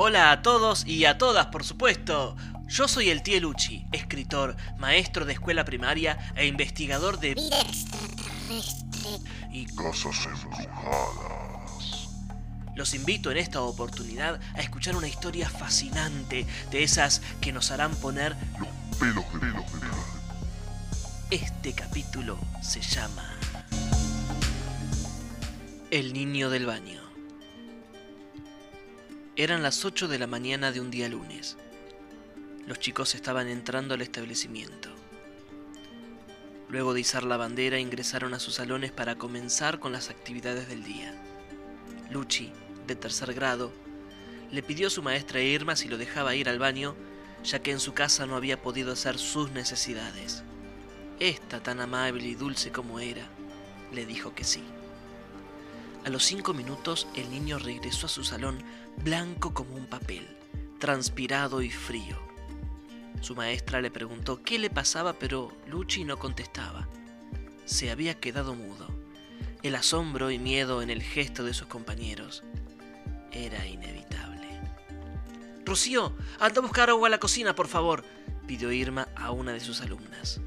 Hola a todos y a todas, por supuesto. Yo soy el tío Luchi, escritor, maestro de escuela primaria e investigador de Vida extraterrestre. y Casas embrujadas. los invito en esta oportunidad a escuchar una historia fascinante de esas que nos harán poner Los pelos de pelos de pelos. Este capítulo se llama El niño del baño. Eran las 8 de la mañana de un día lunes. Los chicos estaban entrando al establecimiento. Luego de izar la bandera ingresaron a sus salones para comenzar con las actividades del día. Luchi, de tercer grado, le pidió a su maestra Irma si lo dejaba ir al baño, ya que en su casa no había podido hacer sus necesidades. Esta, tan amable y dulce como era, le dijo que sí. A los cinco minutos el niño regresó a su salón blanco como un papel, transpirado y frío. Su maestra le preguntó qué le pasaba, pero Luchi no contestaba. Se había quedado mudo. El asombro y miedo en el gesto de sus compañeros era inevitable. Rocío, anda a buscar agua a la cocina, por favor, pidió Irma a una de sus alumnas.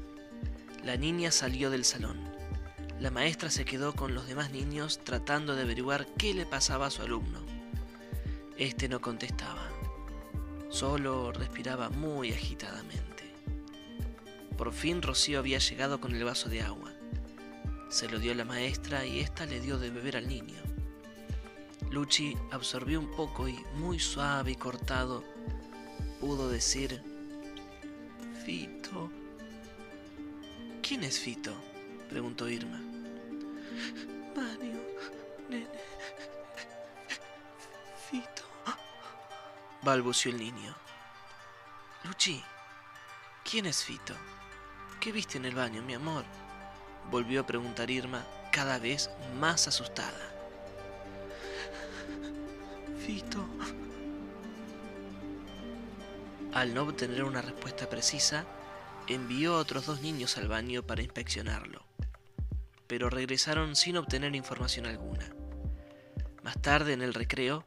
La niña salió del salón. La maestra se quedó con los demás niños tratando de averiguar qué le pasaba a su alumno. Este no contestaba, solo respiraba muy agitadamente. Por fin Rocío había llegado con el vaso de agua. Se lo dio la maestra y ésta le dio de beber al niño. Luchi absorbió un poco y, muy suave y cortado, pudo decir, Fito. ¿Quién es Fito? preguntó Irma. Mario, nene. Fito. balbució el niño. Luchi, ¿quién es Fito? ¿Qué viste en el baño, mi amor? Volvió a preguntar Irma, cada vez más asustada. Fito. Al no obtener una respuesta precisa, envió a otros dos niños al baño para inspeccionarlo, pero regresaron sin obtener información alguna. Más tarde, en el recreo,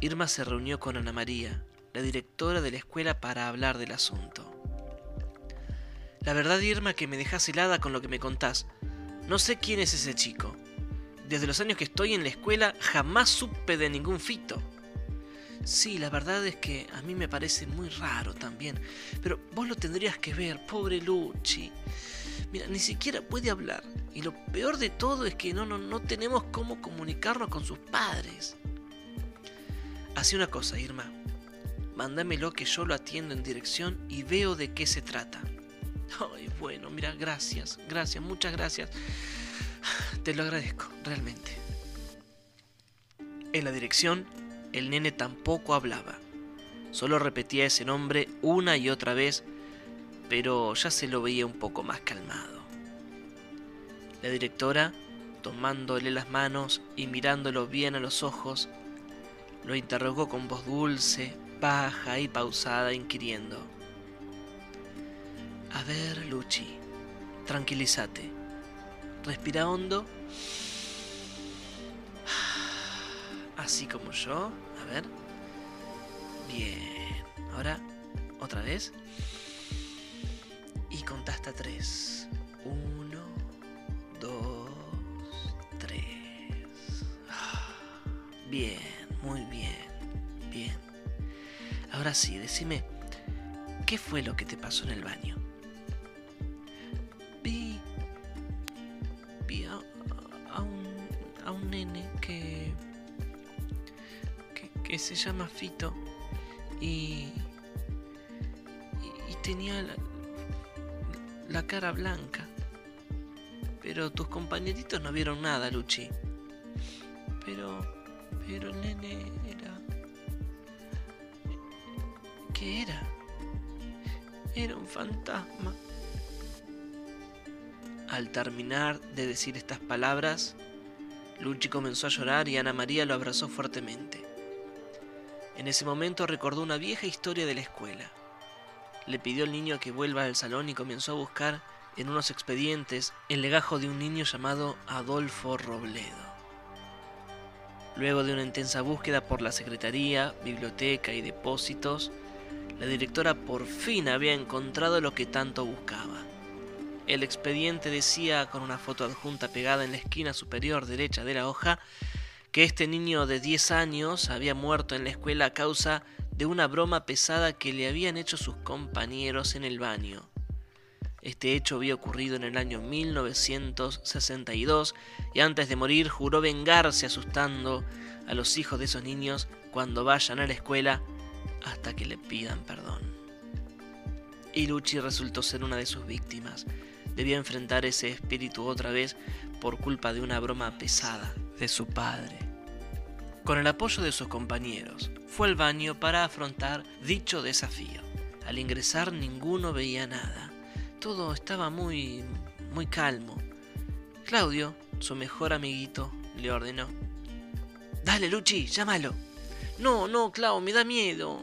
Irma se reunió con Ana María, la directora de la escuela, para hablar del asunto. La verdad, Irma, que me dejas helada con lo que me contás. No sé quién es ese chico. Desde los años que estoy en la escuela jamás supe de ningún fito. Sí, la verdad es que a mí me parece muy raro también. Pero vos lo tendrías que ver, pobre Luchi. Mira, ni siquiera puede hablar. Y lo peor de todo es que no, no, no tenemos cómo comunicarnos con sus padres. Hace una cosa, Irma. Mándamelo que yo lo atiendo en dirección y veo de qué se trata. Ay, bueno, mira, gracias, gracias, muchas gracias. Te lo agradezco, realmente. En la dirección, el nene tampoco hablaba. Solo repetía ese nombre una y otra vez, pero ya se lo veía un poco más calmado. La directora, tomándole las manos y mirándolo bien a los ojos, lo interrogó con voz dulce, baja y pausada, inquiriendo. A ver, Luchi, tranquilízate. Respira hondo. Así como yo. A ver. Bien. Ahora, otra vez. Y contá hasta tres. Uno, dos, tres. Bien, muy bien. Bien. Ahora sí, decime, ¿qué fue lo que te pasó en el baño? Vi. Vi a, a un, a un nene que, que. que se llama Fito. Y. Y, y tenía la, la cara blanca. Pero tus compañeritos no vieron nada, Luchi. Pero. Pero el nene era. ¿Qué era? Era un fantasma. Al terminar de decir estas palabras, Luchi comenzó a llorar y Ana María lo abrazó fuertemente. En ese momento recordó una vieja historia de la escuela. Le pidió al niño que vuelva al salón y comenzó a buscar en unos expedientes el legajo de un niño llamado Adolfo Robledo. Luego de una intensa búsqueda por la secretaría, biblioteca y depósitos, la directora por fin había encontrado lo que tanto buscaba. El expediente decía, con una foto adjunta pegada en la esquina superior derecha de la hoja, que este niño de 10 años había muerto en la escuela a causa de una broma pesada que le habían hecho sus compañeros en el baño. Este hecho había ocurrido en el año 1962 y antes de morir juró vengarse asustando a los hijos de esos niños cuando vayan a la escuela hasta que le pidan perdón. Y resultó ser una de sus víctimas. Debía enfrentar ese espíritu otra vez por culpa de una broma pesada de su padre. Con el apoyo de sus compañeros, fue al baño para afrontar dicho desafío. Al ingresar ninguno veía nada todo estaba muy, muy calmo. Claudio, su mejor amiguito, le ordenó. Dale, Luchi, llámalo. No, no, Clau, me da miedo.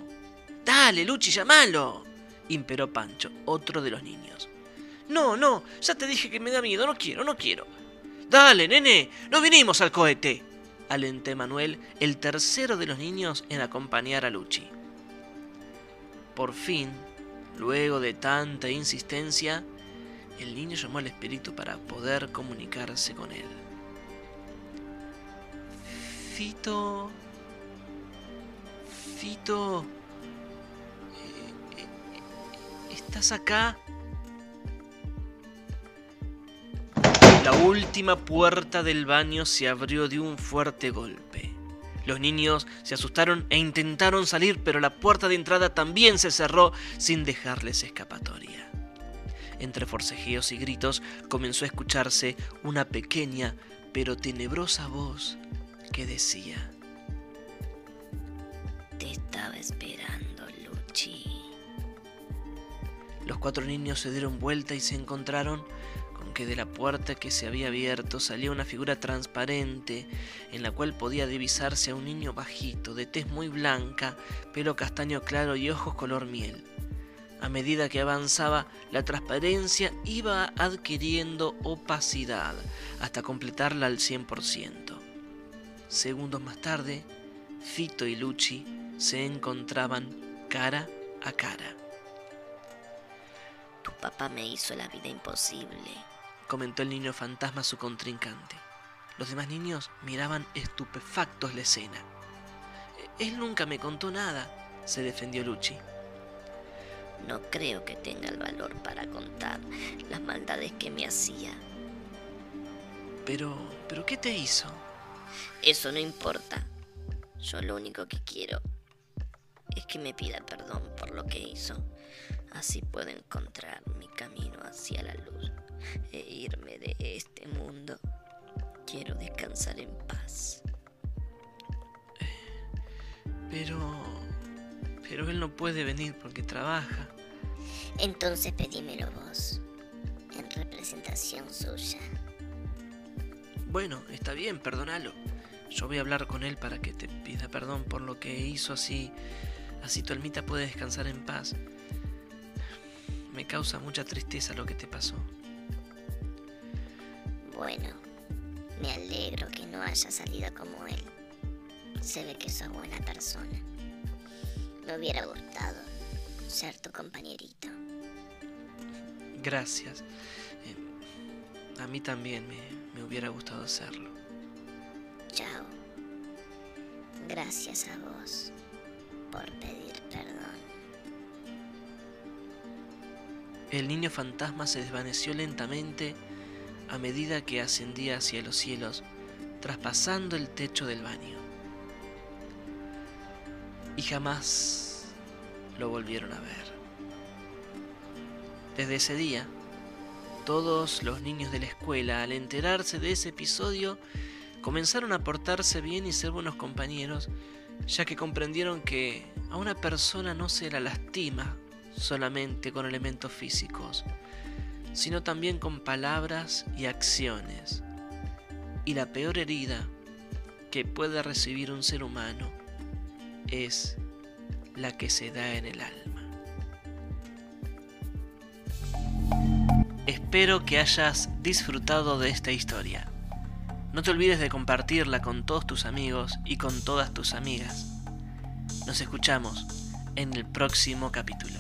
Dale, Luchi, llámalo. imperó Pancho, otro de los niños. No, no, ya te dije que me da miedo, no quiero, no quiero. Dale, nene, no vinimos al cohete. Alenté Manuel, el tercero de los niños en acompañar a Luchi. Por fin, Luego de tanta insistencia, el niño llamó al espíritu para poder comunicarse con él. Fito... Fito... Eh, eh, ¿Estás acá? La última puerta del baño se abrió de un fuerte golpe. Los niños se asustaron e intentaron salir, pero la puerta de entrada también se cerró sin dejarles escapatoria. Entre forcejeos y gritos comenzó a escucharse una pequeña pero tenebrosa voz que decía: Te estaba esperando, Luchi. Los cuatro niños se dieron vuelta y se encontraron que de la puerta que se había abierto salía una figura transparente en la cual podía divisarse a un niño bajito, de tez muy blanca, pelo castaño claro y ojos color miel. A medida que avanzaba, la transparencia iba adquiriendo opacidad hasta completarla al 100%. Segundos más tarde, Fito y Luchi se encontraban cara a cara. Tu papá me hizo la vida imposible comentó el niño fantasma a su contrincante. Los demás niños miraban estupefactos la escena. Él nunca me contó nada, se defendió Luchi. No creo que tenga el valor para contar las maldades que me hacía. Pero, pero ¿qué te hizo? Eso no importa. Yo lo único que quiero es que me pida perdón por lo que hizo. Así puedo encontrar mi camino hacia la luz e irme de este mundo. Quiero descansar en paz. Pero... Pero él no puede venir porque trabaja. Entonces pedímelo vos, en representación suya. Bueno, está bien, perdónalo. Yo voy a hablar con él para que te pida perdón por lo que hizo así. Así tu almita puede descansar en paz. Me causa mucha tristeza lo que te pasó. Bueno, me alegro que no haya salido como él. Se ve que sos buena persona. Me hubiera gustado ser tu compañerito. Gracias. Eh, a mí también me, me hubiera gustado serlo. Chao. Gracias a vos por pedir perdón. El niño fantasma se desvaneció lentamente a medida que ascendía hacia los cielos, traspasando el techo del baño. Y jamás lo volvieron a ver. Desde ese día, todos los niños de la escuela, al enterarse de ese episodio, comenzaron a portarse bien y ser buenos compañeros, ya que comprendieron que a una persona no se la lastima solamente con elementos físicos, sino también con palabras y acciones. Y la peor herida que puede recibir un ser humano es la que se da en el alma. Espero que hayas disfrutado de esta historia. No te olvides de compartirla con todos tus amigos y con todas tus amigas. Nos escuchamos en el próximo capítulo.